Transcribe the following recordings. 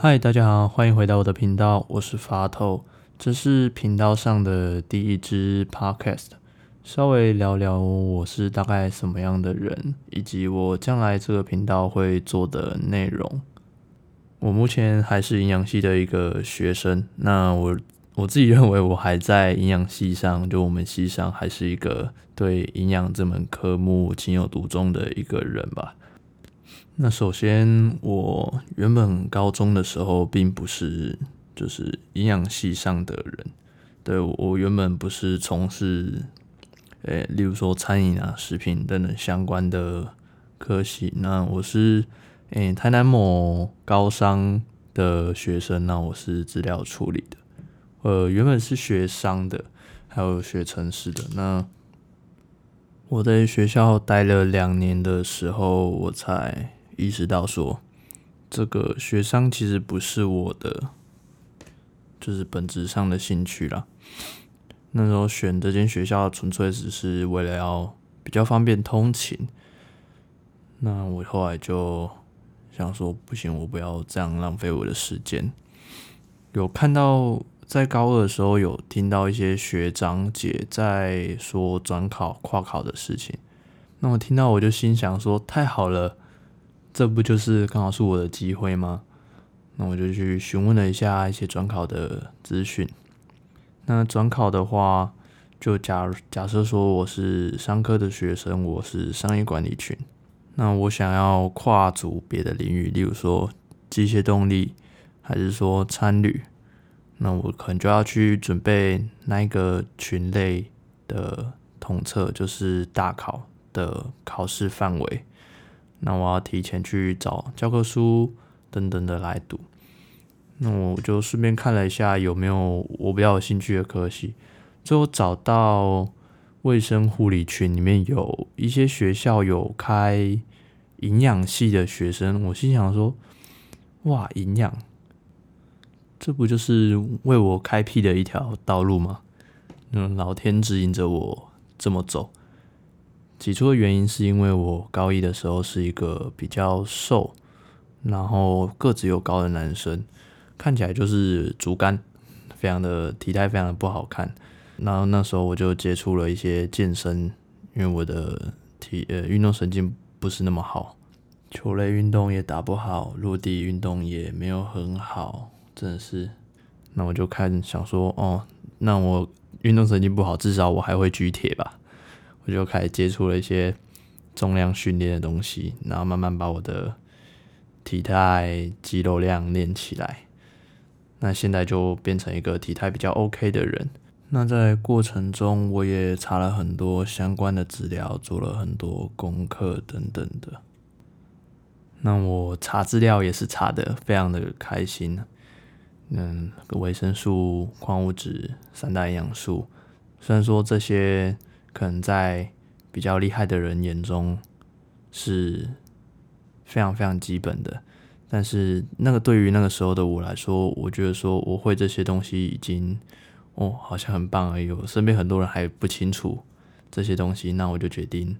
嗨，大家好，欢迎回到我的频道，我是法透，这是频道上的第一支 podcast，稍微聊聊我是大概什么样的人，以及我将来这个频道会做的内容。我目前还是营养系的一个学生，那我我自己认为我还在营养系上，就我们系上还是一个对营养这门科目情有独钟的一个人吧。那首先，我原本高中的时候并不是就是营养系上的人，对，我原本不是从事，诶，例如说餐饮啊、食品等等相关的科系。那我是诶台南某高商的学生，那我是资料处理的。呃，原本是学商的，还有学城市的。那我在学校待了两年的时候，我才。意识到说，这个学商其实不是我的，就是本质上的兴趣啦。那时候选这间学校，纯粹只是为了要比较方便通勤。那我后来就想说，不行，我不要这样浪费我的时间。有看到在高二的时候，有听到一些学长姐在说转考、跨考的事情。那我听到，我就心想说，太好了。这不就是刚好是我的机会吗？那我就去询问了一下一些转考的资讯。那转考的话，就假假设说我是商科的学生，我是商业管理群。那我想要跨足别的领域，例如说机械动力，还是说参旅，那我可能就要去准备那一个群类的统测，就是大考的考试范围。那我要提前去找教科书等等的来读。那我就顺便看了一下有没有我比较有兴趣的科系，最后找到卫生护理群里面有一些学校有开营养系的学生，我心想说：哇，营养，这不就是为我开辟的一条道路吗？嗯，老天指引着我这么走。起初的原因是因为我高一的时候是一个比较瘦，然后个子又高的男生，看起来就是竹竿，非常的体态非常的不好看。然后那时候我就接触了一些健身，因为我的体呃运动神经不是那么好，球类运动也打不好，陆地运动也没有很好，真的是。那我就看想说，哦，那我运动神经不好，至少我还会举铁吧。我就开始接触了一些重量训练的东西，然后慢慢把我的体态、肌肉量练起来。那现在就变成一个体态比较 OK 的人。那在过程中，我也查了很多相关的资料，做了很多功课等等的。那我查资料也是查的非常的开心。嗯，维生素、矿物质、三大营养素，虽然说这些。可能在比较厉害的人眼中是非常非常基本的，但是那个对于那个时候的我来说，我觉得说我会这些东西已经哦，好像很棒而已。身边很多人还不清楚这些东西，那我就决定，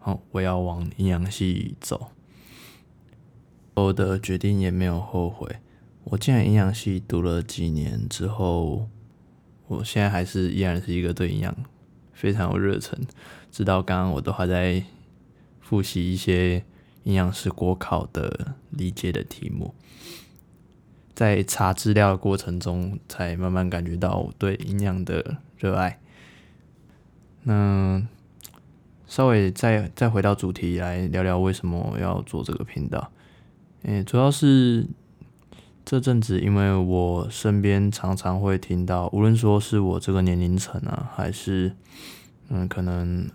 哦，我要往营养系走。我的决定也没有后悔。我进了营养系读了几年之后，我现在还是依然是一个对营养。非常有热忱，直到刚刚我都还在复习一些营养师国考的理解的题目，在查资料的过程中，才慢慢感觉到我对营养的热爱。那稍微再再回到主题来聊聊为什么要做这个频道。诶，主要是这阵子，因为我身边常常会听到，无论说是我这个年龄层啊，还是嗯，可能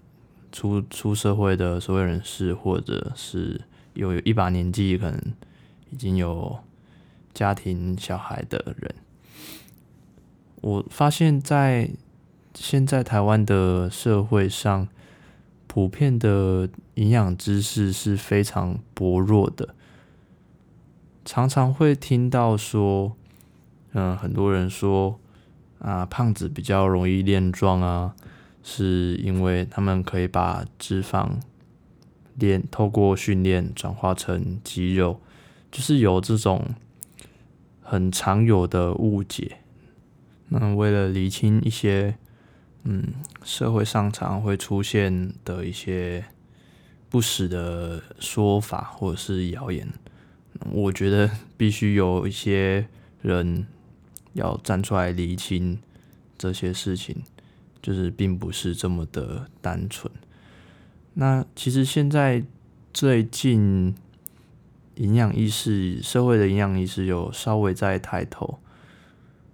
出出社会的所有人士，或者是有一把年纪，可能已经有家庭小孩的人，我发现，在现在台湾的社会上，普遍的营养知识是非常薄弱的，常常会听到说，嗯，很多人说啊，胖子比较容易练壮啊。是因为他们可以把脂肪练透过训练转化成肌肉，就是有这种很常有的误解。那为了厘清一些，嗯，社会上常会出现的一些不实的说法或者是谣言，我觉得必须有一些人要站出来厘清这些事情，就是并不是这么的单纯。那其实现在最近营养意识，社会的营养意识有稍微在抬头。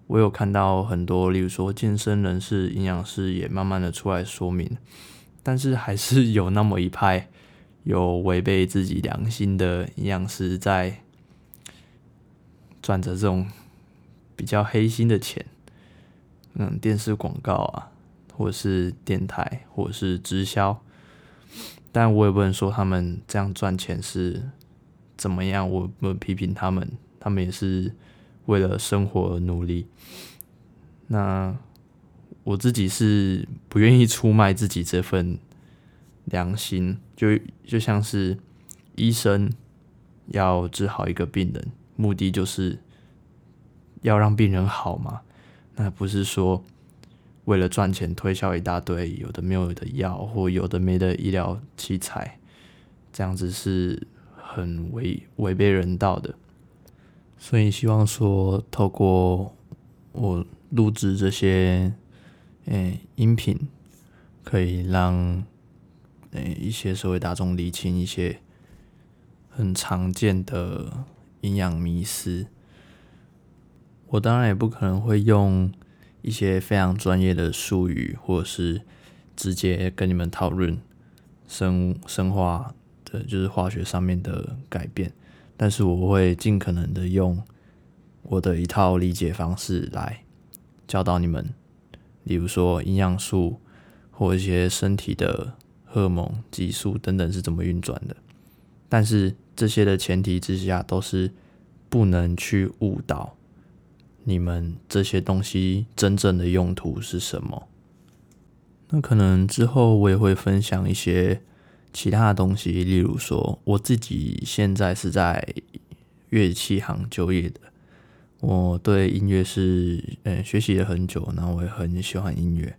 我有看到很多，例如说健身人士、营养师也慢慢的出来说明，但是还是有那么一派有违背自己良心的营养师在赚着这种比较黑心的钱，嗯，电视广告啊，或者是电台，或者是直销，但我也不能说他们这样赚钱是怎么样，我不批评他们，他们也是。为了生活而努力，那我自己是不愿意出卖自己这份良心，就就像是医生要治好一个病人，目的就是要让病人好嘛，那不是说为了赚钱推销一大堆有的没有的药或有的没的医疗器材，这样子是很违违背人道的。所以希望说，透过我录制这些嗯、音频，可以让诶、欸、一些社会大众理清一些很常见的营养迷思。我当然也不可能会用一些非常专业的术语，或者是直接跟你们讨论生生化的，就是化学上面的改变。但是我会尽可能的用我的一套理解方式来教导你们，例如说营养素或一些身体的荷尔蒙、激素等等是怎么运转的。但是这些的前提之下都是不能去误导你们这些东西真正的用途是什么。那可能之后我也会分享一些。其他的东西，例如说，我自己现在是在乐器行就业的。我对音乐是嗯学习了很久，然后我也很喜欢音乐。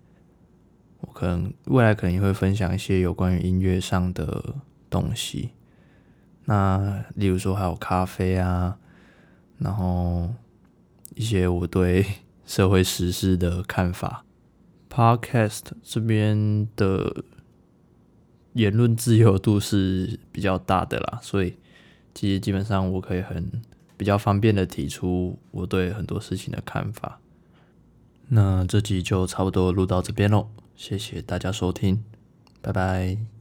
我可能未来可能也会分享一些有关于音乐上的东西。那例如说还有咖啡啊，然后一些我对社会时事的看法。Podcast 这边的。言论自由度是比较大的啦，所以其实基本上我可以很比较方便的提出我对很多事情的看法。那这集就差不多录到这边喽，谢谢大家收听，拜拜。